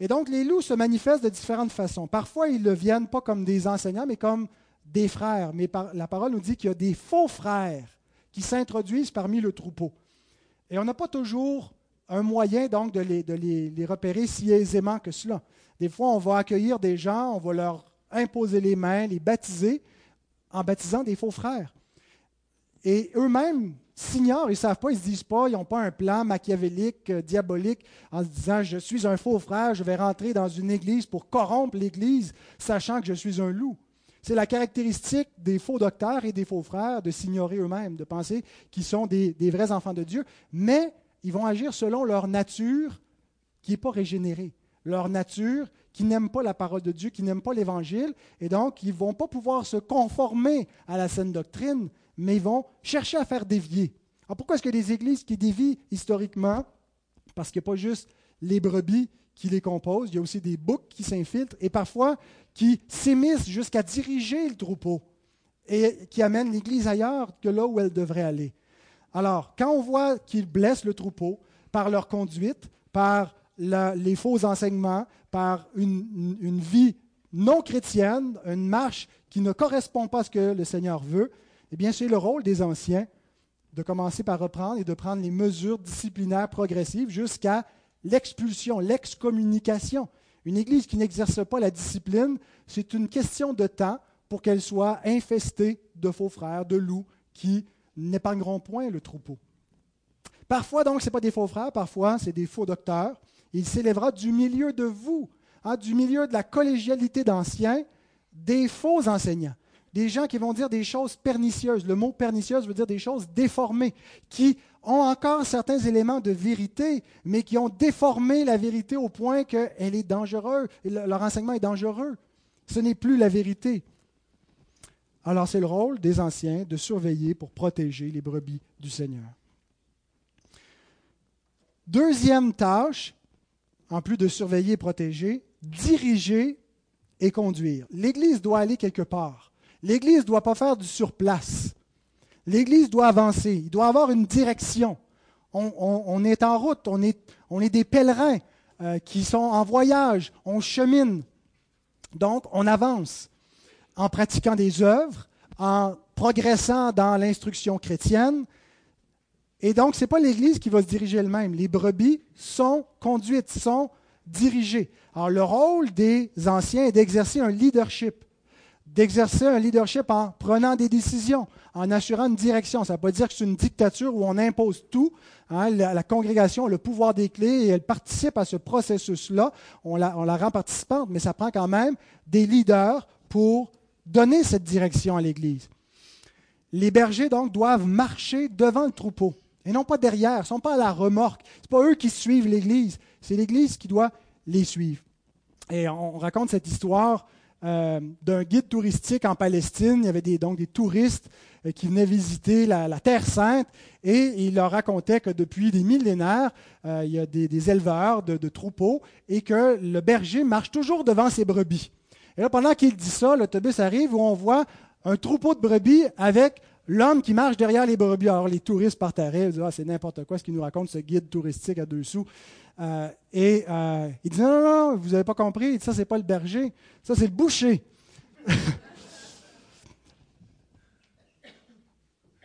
Et donc, les loups se manifestent de différentes façons. Parfois, ils ne viennent pas comme des enseignants, mais comme des frères. Mais la parole nous dit qu'il y a des faux frères qui s'introduisent parmi le troupeau. Et on n'a pas toujours un moyen donc de, les, de les, repérer si aisément que cela. Des fois, on va accueillir des gens, on va leur imposer les mains, les baptiser en baptisant des faux frères. Et eux-mêmes s'ignorent, ils ne savent pas, ils ne se disent pas, ils n'ont pas un plan machiavélique, euh, diabolique, en se disant, je suis un faux frère, je vais rentrer dans une église pour corrompre l'église, sachant que je suis un loup. C'est la caractéristique des faux docteurs et des faux frères de s'ignorer eux-mêmes, de penser qu'ils sont des, des, vrais enfants de Dieu, mais ils vont agir selon leur nature qui n'est pas régénérée, leur nature qui n'aime pas la parole de Dieu, qui n'aime pas l'Évangile, et donc ils ne vont pas pouvoir se conformer à la saine doctrine, mais ils vont chercher à faire dévier. Alors pourquoi est-ce que des églises qui dévient historiquement? Parce qu'il n'y a pas juste les brebis qui les composent, il y a aussi des boucs qui s'infiltrent et parfois qui s'émissent jusqu'à diriger le troupeau et qui amènent l'Église ailleurs que là où elle devrait aller. Alors, quand on voit qu'ils blessent le troupeau par leur conduite, par les faux enseignements, par une, vie non chrétienne, une marche qui ne correspond pas à ce que le Seigneur veut, eh bien, c'est le rôle des anciens de commencer par reprendre et de prendre les mesures disciplinaires progressives jusqu'à l'expulsion, l'excommunication. Une Église qui n'exerce pas la discipline, c'est une question de temps pour qu'elle soit infestée de faux frères, de loups qui n'épargneront point le troupeau. Parfois, donc, ce n'est pas des faux frères, parfois, c'est des faux docteurs. Il s'élèvera du milieu de vous, hein, du milieu de la collégialité d'anciens, des faux enseignants des gens qui vont dire des choses pernicieuses. Le mot pernicieuse veut dire des choses déformées, qui ont encore certains éléments de vérité, mais qui ont déformé la vérité au point qu'elle est dangereuse, leur enseignement est dangereux. Ce n'est plus la vérité. Alors c'est le rôle des anciens de surveiller pour protéger les brebis du Seigneur. Deuxième tâche, en plus de surveiller et protéger, diriger et conduire. L'Église doit aller quelque part. L'Église ne doit pas faire du surplace. L'Église doit avancer. Il doit avoir une direction. On, est en route, on est, des pèlerins euh, qui sont en voyage, on chemine. Donc, on avance en pratiquant des œuvres, en progressant dans l'instruction chrétienne. Et donc, ce n'est pas l'Église qui va se diriger elle-même. Les brebis sont conduites, sont dirigées. Alors, le rôle des anciens est d'exercer un leadership d'exercer un leadership en prenant des décisions, en assurant une direction. Ça ne veut pas dire que c'est une dictature où on impose tout. Hein. la, congrégation a le pouvoir des clés et elle participe à ce processus-là. On la, on la rend participante, mais ça prend quand même des leaders pour donner cette direction à l'Église. Les bergers, donc, doivent marcher devant le troupeau et non pas derrière. Ils ne sont pas à la remorque. Ce pas eux qui suivent l'Église. C'est l'Église qui doit les suivre. Et on raconte cette histoire euh, d'un guide touristique en Palestine. Il y avait des, donc des touristes euh, qui venaient visiter la, Terre sainte et il leur racontait que depuis des millénaires, il y a des, éleveurs de, de, troupeaux et que le berger marche toujours devant ses brebis. Et là, pendant qu'il dit ça, l'autobus arrive où on voit un troupeau de brebis avec l'homme qui marche derrière les brebis. Alors les touristes partiraient, ils disent ah, c'est n'importe quoi ce qu'il nous raconte, ce guide touristique à deux sous. Euh, et euh, il dit non, non, non, vous n'avez pas compris, ça, c'est pas le berger, ça, c'est le boucher. (laughs)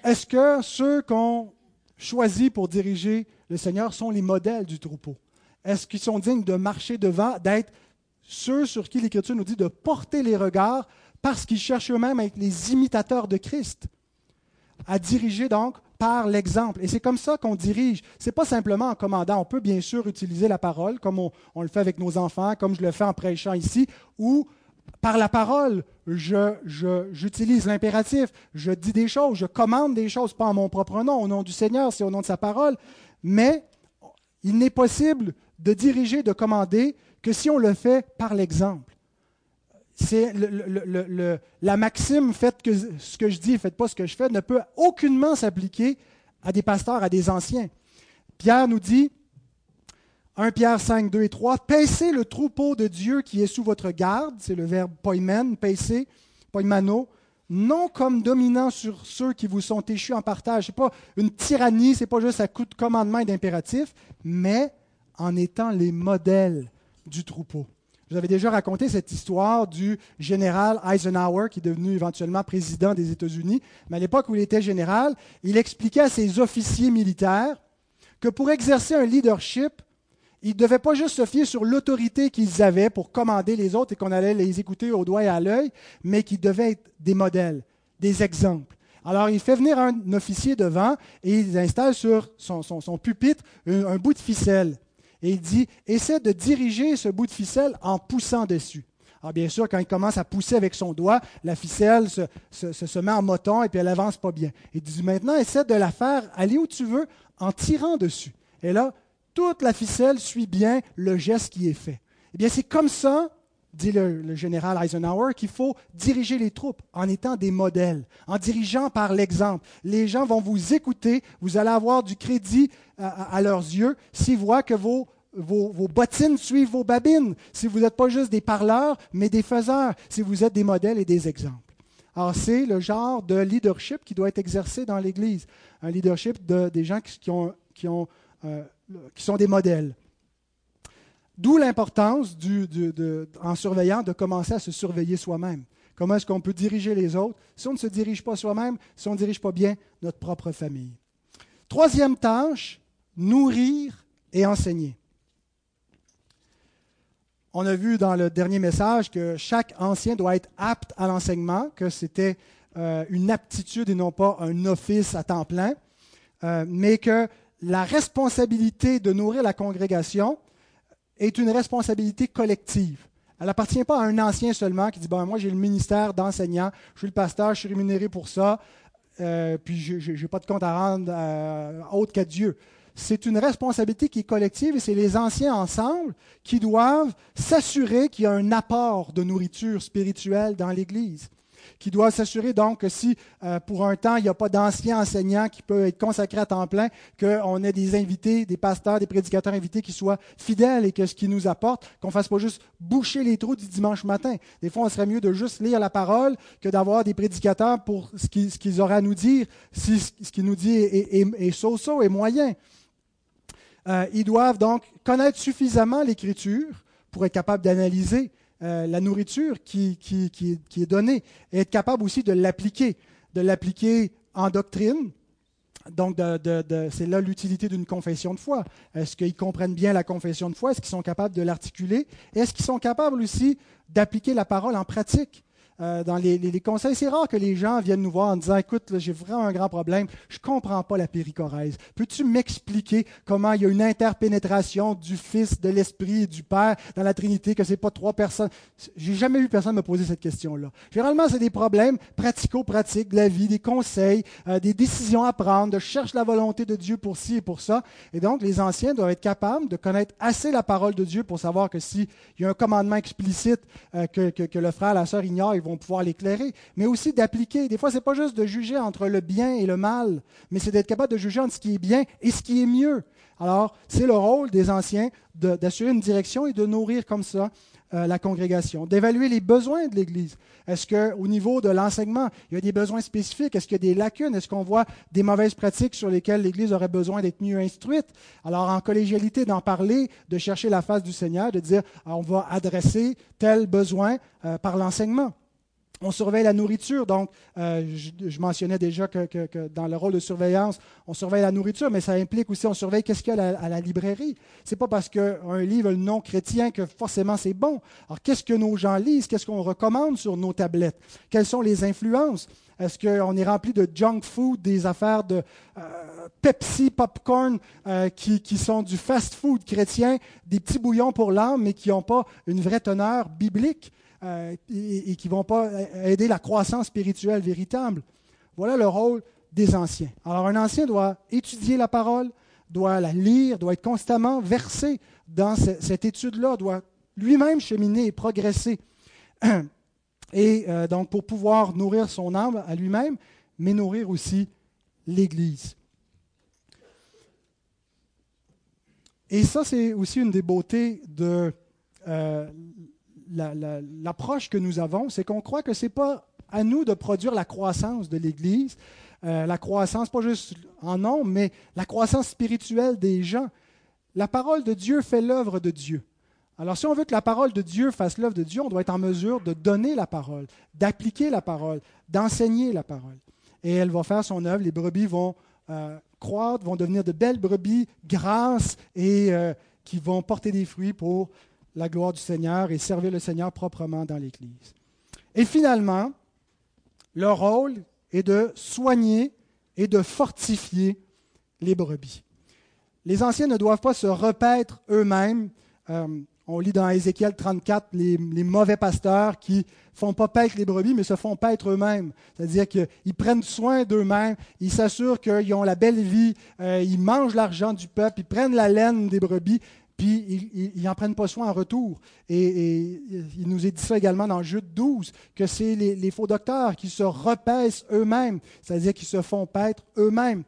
Est-ce que ceux qu'on choisit pour diriger le Seigneur sont les modèles du troupeau? Est-ce qu'ils sont dignes de marcher devant, d'être ceux sur qui l'Écriture nous dit de porter les regards parce qu'ils cherchent eux-mêmes à être les imitateurs de Christ? À diriger donc par l'exemple. Et c'est comme ça qu'on dirige. Ce n'est pas simplement en commandant. On peut bien sûr utiliser la parole, comme on, le fait avec nos enfants, comme je le fais en prêchant ici, ou par la parole, j'utilise l'impératif, je dis des choses, je commande des choses, pas en mon propre nom, au nom du Seigneur, c'est au nom de sa parole. Mais il n'est possible de diriger, de commander que si on le fait par l'exemple c'est la maxime faites ce que je dis, faites pas ce que je fais, ne peut aucunement s'appliquer à des pasteurs, à des anciens. Pierre nous dit, 1 Pierre 5, 2 et 3, paissez le troupeau de Dieu qui est sous votre garde, c'est le verbe poimen, paisser, poimano, non comme dominant sur ceux qui vous sont échus en partage. Ce n'est pas une tyrannie, ce n'est pas juste à coup de commandement et d'impératif, mais en étant les modèles du troupeau. Je vous avais déjà raconté cette histoire du général Eisenhower, qui est devenu éventuellement président des États-Unis. Mais à l'époque où il était général, il expliquait à ses officiers militaires que pour exercer un leadership, ils ne devaient pas juste se fier sur l'autorité qu'ils avaient pour commander les autres et qu'on allait les écouter au doigt et à l'œil, mais qu'ils devaient être des modèles, des exemples. Alors, il fait venir un officier devant et il installe sur son, pupitre un bout de ficelle. Et il dit, essaie de diriger ce bout de ficelle en poussant dessus. Alors bien sûr, quand il commence à pousser avec son doigt, la ficelle se, se, met en moton et puis elle avance pas bien. Il dit maintenant, essaie de la faire aller où tu veux en tirant dessus. Et là, toute la ficelle suit bien le geste qui est fait. Eh bien, c'est comme ça, dit le, général Eisenhower, qu'il faut diriger les troupes en étant des modèles, en dirigeant par l'exemple. Les gens vont vous écouter, vous allez avoir du crédit à, leurs yeux s'ils voient que vos, vos, bottines suivent vos babines, si vous n'êtes pas juste des parleurs, mais des faiseurs, si vous êtes des modèles et des exemples. Alors, c'est le genre de leadership qui doit être exercé dans l'Église, un leadership de, des gens qui, euh, qui sont des modèles. D'où l'importance, en surveillant, de commencer à se surveiller soi-même. Comment est-ce qu'on peut diriger les autres? Si on ne se dirige pas soi-même, si on ne dirige pas bien notre propre famille? Troisième tâche, nourrir et enseigner. On a vu dans le dernier message que chaque ancien doit être apte à l'enseignement, que c'était euh, une aptitude et non pas un office à temps plein, euh, mais que la responsabilité de nourrir la congrégation est une responsabilité collective. Elle n'appartient pas à un ancien seulement qui dit, bon, moi j'ai le ministère d'enseignant, je suis le pasteur, je suis rémunéré pour ça, euh, puis je n'ai pas de compte à rendre autre qu'à Dieu c'est une responsabilité qui est collective et c'est les anciens ensemble qui doivent s'assurer qu'il y a un apport de nourriture spirituelle dans l'Église qui doivent s'assurer donc que si euh, pour un temps il n'y a pas d'anciens enseignants qui peuvent être consacrés à temps plein, qu'on ait des invités, des pasteurs, des prédicateurs invités qui soient fidèles et que ce qu'ils nous apportent, qu'on ne fasse pas juste boucher les trous du dimanche matin. Des fois, on serait mieux de juste lire la parole que d'avoir des prédicateurs pour ce qu'ils, auraient à nous dire, si ce qu'ils nous dit est so-so et moyen. Euh, ils doivent donc connaître suffisamment l'Écriture pour être capable d'analyser euh, la nourriture qui, est donnée et être capable aussi de l'appliquer, de l'appliquer en doctrine. Donc, c'est là l'utilité d'une confession de foi. Est-ce qu'ils comprennent bien la confession de foi? Est-ce qu'ils sont capables de l'articuler? Est-ce qu'ils sont capables aussi d'appliquer la parole en pratique? Euh, dans les, conseils. C'est rare que les gens viennent nous voir en disant Écoute, j'ai vraiment un grand problème, je ne comprends pas la péricorèse. Peux-tu m'expliquer comment il y a une interpénétration du Fils, de l'Esprit et du Père dans la Trinité, que ce n'est pas trois personnes? J'ai jamais vu personne me poser cette question-là. Généralement, c'est des problèmes pratico-pratiques de la vie, des conseils, euh, des décisions à prendre, de chercher la volonté de Dieu pour ci et pour ça. Et donc, les anciens doivent être capables de connaître assez la parole de Dieu pour savoir que s'il y a un commandement explicite euh, que, que, le frère, la sœur ignorent, ils vont pouvoir l'éclairer, mais aussi d'appliquer. Des fois, ce n'est pas juste de juger entre le bien et le mal, mais c'est d'être capable de juger entre ce qui est bien et ce qui est mieux. Alors, c'est le rôle des anciens d'assurer une direction et de nourrir comme ça euh, la congrégation, d'évaluer les besoins de l'Église. Est-ce qu'au niveau de l'enseignement, il y a des besoins spécifiques? Est-ce qu'il y a des lacunes? Est-ce qu'on voit des mauvaises pratiques sur lesquelles l'Église aurait besoin d'être mieux instruite? Alors, en collégialité, d'en parler, de chercher la face du Seigneur, de dire, ah, on va adresser tel besoin euh, par l'enseignement. On surveille la nourriture, donc euh, je, mentionnais déjà que, dans le rôle de surveillance, on surveille la nourriture, mais ça implique aussi on surveille qu'est-ce qu'il y a à la, librairie. Ce n'est pas parce qu'un livre non chrétien que forcément c'est bon. Alors qu'est-ce que nos gens lisent? Qu'est-ce qu'on recommande sur nos tablettes? Quelles sont les influences? Est-ce qu'on est rempli de junk food, des affaires de euh, Pepsi, popcorn, euh, qui, qui sont du fast-food chrétien, des petits bouillons pour l'âme, mais qui n'ont pas une vraie teneur biblique? Euh, et, qui ne vont pas aider la croissance spirituelle véritable. Voilà le rôle des anciens. Alors un ancien doit étudier la parole, doit la lire, doit être constamment versé dans cette étude-là, doit lui-même cheminer et progresser. (clears throat) Et euh, donc pour pouvoir nourrir son âme à lui-même, mais nourrir aussi l'Église. Et ça, c'est aussi une des beautés de euh, l'approche que nous avons, c'est qu'on croit que ce n'est pas à nous de produire la croissance de l'Église, euh, la croissance, pas juste en nombre, mais la croissance spirituelle des gens. La parole de Dieu fait l'œuvre de Dieu. Alors si on veut que la parole de Dieu fasse l'œuvre de Dieu, on doit être en mesure de donner la parole, d'appliquer la parole, d'enseigner la parole. Et elle va faire son œuvre, les brebis vont euh, croître, vont devenir de belles brebis grasses et euh, qui vont porter des fruits pour la gloire du Seigneur et servir le Seigneur proprement dans l'Église. Et finalement, leur rôle est de soigner et de fortifier les brebis. Les anciens ne doivent pas se repaître eux-mêmes. Euh, on lit dans Ézéchiel 34 les, mauvais pasteurs qui font pas paître les brebis, mais se font paître eux-mêmes. C'est-à-dire qu'ils prennent soin d'eux-mêmes, ils s'assurent qu'ils ont la belle vie, euh, ils mangent l'argent du peuple, ils prennent la laine des brebis, puis ils n'en prennent pas soin en retour. Et, il nous est dit ça également dans Jude 12, que c'est les, faux docteurs qui se repaissent eux-mêmes, c'est-à-dire qui se font paître eux-mêmes.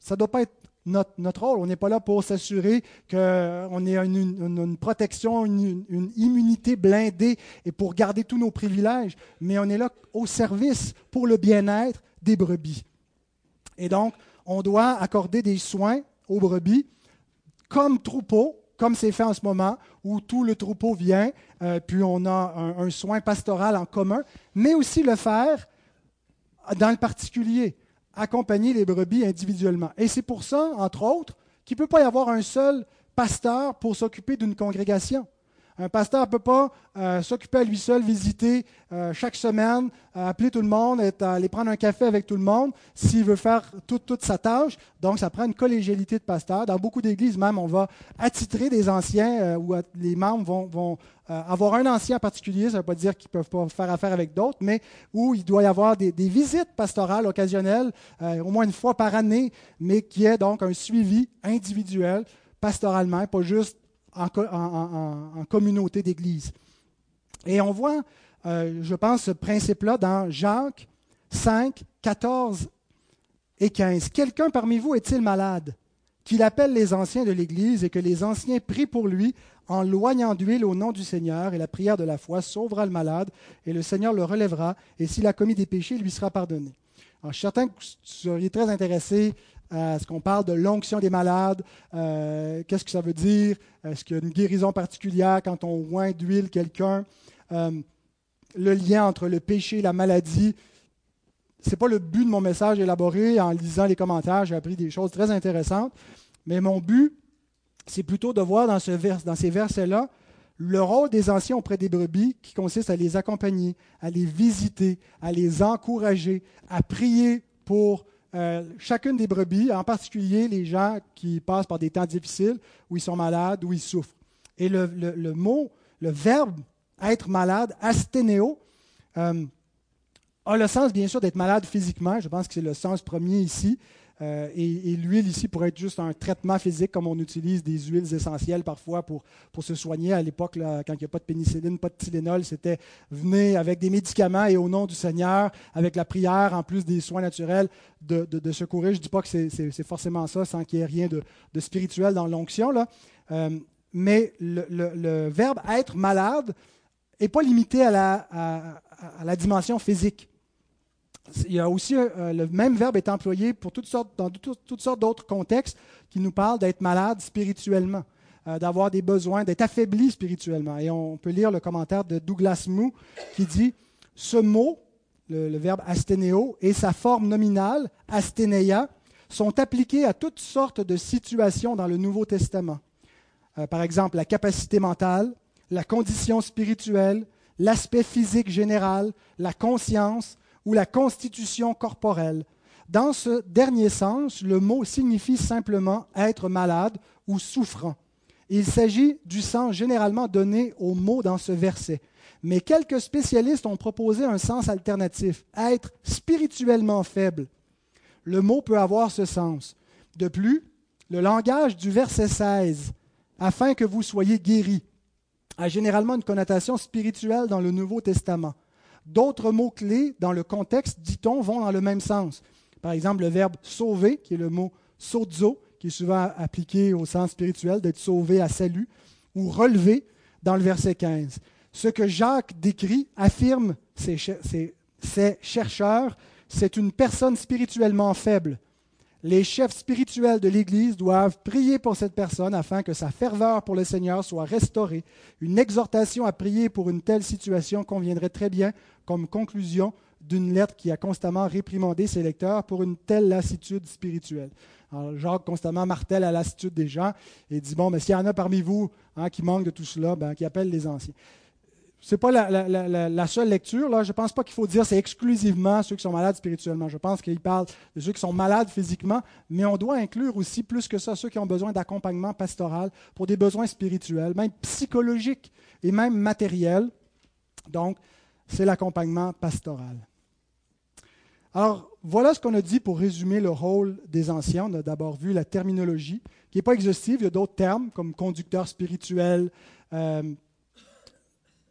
Ça ne doit pas être notre, rôle. On n'est pas là pour s'assurer qu'on ait une, protection, une, une, immunité blindée et pour garder tous nos privilèges, mais on est là au service pour le bien-être des brebis. Et donc, on doit accorder des soins aux brebis comme troupeau comme c'est fait en ce moment, où tout le troupeau vient, euh, puis on a un, soin pastoral en commun, mais aussi le faire dans le particulier, accompagner les brebis individuellement. Et c'est pour ça, entre autres, qu'il ne peut pas y avoir un seul pasteur pour s'occuper d'une congrégation. Un pasteur ne peut pas euh, s'occuper à lui seul, visiter euh, chaque semaine, euh, appeler tout le monde, aller prendre un café avec tout le monde s'il veut faire toute, sa tâche. Donc, ça prend une collégialité de pasteur. Dans beaucoup d'églises, même, on va attitrer des anciens où les membres vont, avoir un ancien en particulier. Ça ne veut pas dire qu'ils ne peuvent pas faire affaire avec d'autres, mais où il doit y avoir des visites pastorales occasionnelles, au moins une fois par année, mais qui est donc un suivi individuel pastoralement, pas juste en, communauté d'Église. Et on voit, euh, je pense, ce principe-là dans Jacques 5, 14 et 15. Quelqu'un parmi vous est-il malade Qu'il appelle les anciens de l'Église et que les anciens prient pour lui en loignant d'huile au nom du Seigneur, et la prière de la foi sauvera le malade, et le Seigneur le relèvera, et s'il a commis des péchés, il lui sera pardonné. Alors, je suis certain que vous seriez très intéressé est-ce qu'on parle de l'onction des malades? Euh, qu'est-ce que ça veut dire? Est-ce qu'il y a une guérison particulière quand on oint d'huile quelqu'un? Euh, le lien entre le péché et la maladie. Ce n'est pas le but de mon message élaboré. En lisant les commentaires, j'ai appris des choses très intéressantes. Mais mon but, c'est plutôt de voir dans, ce dans ces versets-là le rôle des anciens auprès des brebis qui consiste à les accompagner, à les visiter, à les encourager, à prier pour euh, chacune des brebis, en particulier les gens qui passent par des temps difficiles, où ils sont malades, où ils souffrent. Et le, mot, le verbe être malade, asténéo, euh, a le sens bien sûr d'être malade physiquement. Je pense que c'est le sens premier ici. Euh, et, l'huile ici pourrait être juste un traitement physique, comme on utilise des huiles essentielles parfois pour, pour se soigner. À l'époque, quand il n'y a pas de pénicilline, pas de Tylenol, c'était venez avec des médicaments et au nom du Seigneur, avec la prière, en plus des soins naturels, de, de, secourir. Je ne dis pas que c'est forcément ça, sans qu'il y ait rien de, de spirituel dans l'onction. Euh, mais le, le, verbe être malade n'est pas limité à la, à la dimension physique il y a aussi euh, le même verbe est employé pour toutes sortes, dans toutes, sortes d'autres contextes qui nous parlent d'être malade spirituellement, euh, d'avoir des besoins, d'être affaibli spirituellement. Et on peut lire le commentaire de Douglas Moo qui dit ce mot, le, verbe asténéo, et sa forme nominale, asténéia, sont appliqués à toutes sortes de situations dans le Nouveau Testament. Euh, par exemple, la capacité mentale, la condition spirituelle, l'aspect physique général, la conscience, ou la constitution corporelle. Dans ce dernier sens, le mot signifie simplement être malade ou souffrant. Il s'agit du sens généralement donné au mot dans ce verset. Mais quelques spécialistes ont proposé un sens alternatif, être spirituellement faible. Le mot peut avoir ce sens. De plus, le langage du verset 16, afin que vous soyez guéris, a généralement une connotation spirituelle dans le Nouveau Testament. D'autres mots-clés dans le contexte, dit-on, vont dans le même sens. Par exemple, le verbe sauver, qui est le mot sozo, qui est souvent appliqué au sens spirituel, d'être sauvé à salut, ou relever dans le verset 15. Ce que Jacques décrit affirme ces chercheurs, c'est une personne spirituellement faible, les chefs spirituels de l'Église doivent prier pour cette personne afin que sa ferveur pour le Seigneur soit restaurée. Une exhortation à prier pour une telle situation conviendrait très bien comme conclusion d'une lettre qui a constamment réprimandé ses lecteurs pour une telle lassitude spirituelle. Alors, Jacques constamment martèle la lassitude des gens et dit, bon, mais s'il y en a parmi vous hein, qui manquent de tout cela, ben, qui appellent les anciens ce n'est pas la, seule lecture. Là. Je ne pense pas qu'il faut dire c'est exclusivement ceux qui sont malades spirituellement. Je pense qu'il parle de ceux qui sont malades physiquement, mais on doit inclure aussi plus que ça ceux qui ont besoin d'accompagnement pastoral pour des besoins spirituels, même psychologiques et même matériels. Donc, c'est l'accompagnement pastoral. Alors, voilà ce qu'on a dit pour résumer le rôle des anciens. On a d'abord vu la terminologie, qui n'est pas exhaustive. Il y a d'autres termes comme conducteur spirituel, euh,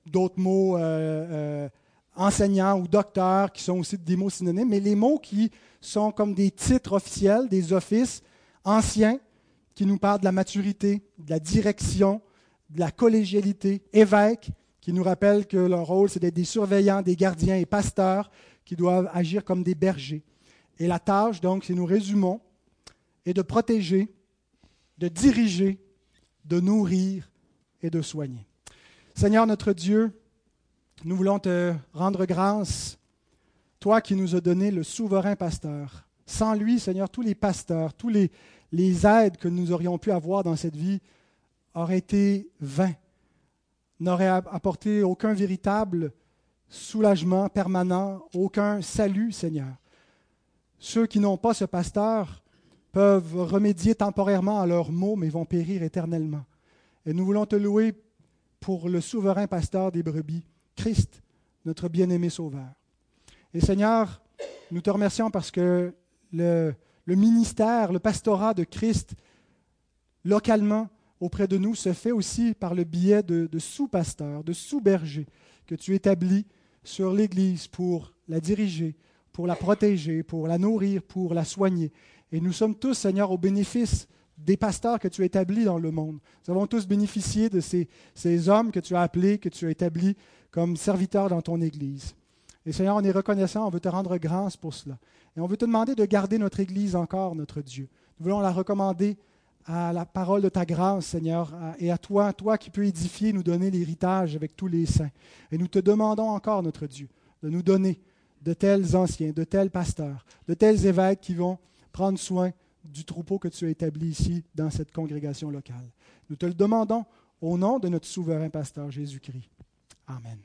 d'autres mots euh, euh, enseignants ou docteurs qui sont aussi des mots synonymes, mais les mots qui sont comme des titres officiels, des offices anciens qui nous parlent de la maturité, de la direction, de la collégialité, évêques qui nous rappellent que leur rôle c'est d'être des surveillants, des gardiens et pasteurs qui doivent agir comme des bergers. Et la tâche, donc, si nous résumons, est de protéger, de diriger, de nourrir et de soigner. Seigneur notre Dieu, nous voulons te rendre grâce, toi qui nous as donné le souverain pasteur. Sans lui, Seigneur, tous les pasteurs, tous les, les aides que nous aurions pu avoir dans cette vie auraient été vains, n'auraient apporté aucun véritable soulagement permanent, aucun salut, Seigneur. Ceux qui n'ont pas ce pasteur peuvent remédier temporairement à leurs maux, mais vont périr éternellement. Et nous voulons te louer pour le souverain pasteur des brebis, Christ, notre bien-aimé Sauveur. Et Seigneur, nous te remercions parce que le, ministère, le pastorat de Christ, localement, auprès de nous, se fait aussi par le biais de, sous-pasteurs, de sous-bergers que tu établis sur l'Église pour la diriger, pour la protéger, pour la nourrir, pour la soigner. Et nous sommes tous, Seigneur, au bénéfice des pasteurs que tu as établis dans le monde. Nous avons tous bénéficié de ces, ces hommes que tu as appelés, que tu as établis comme serviteurs dans ton Église. Et Seigneur, on est reconnaissant, on veut te rendre grâce pour cela. Et on veut te demander de garder notre Église encore, notre Dieu. Nous voulons la recommander à la parole de ta grâce, Seigneur, et à toi, toi qui peux édifier, nous donner l'héritage avec tous les saints. Et nous te demandons encore, notre Dieu, de nous donner de tels anciens, de tels pasteurs, de tels évêques qui vont prendre soin du troupeau que tu as établi ici dans cette congrégation locale. Nous te le demandons au nom de notre souverain pasteur Jésus-Christ. Amen.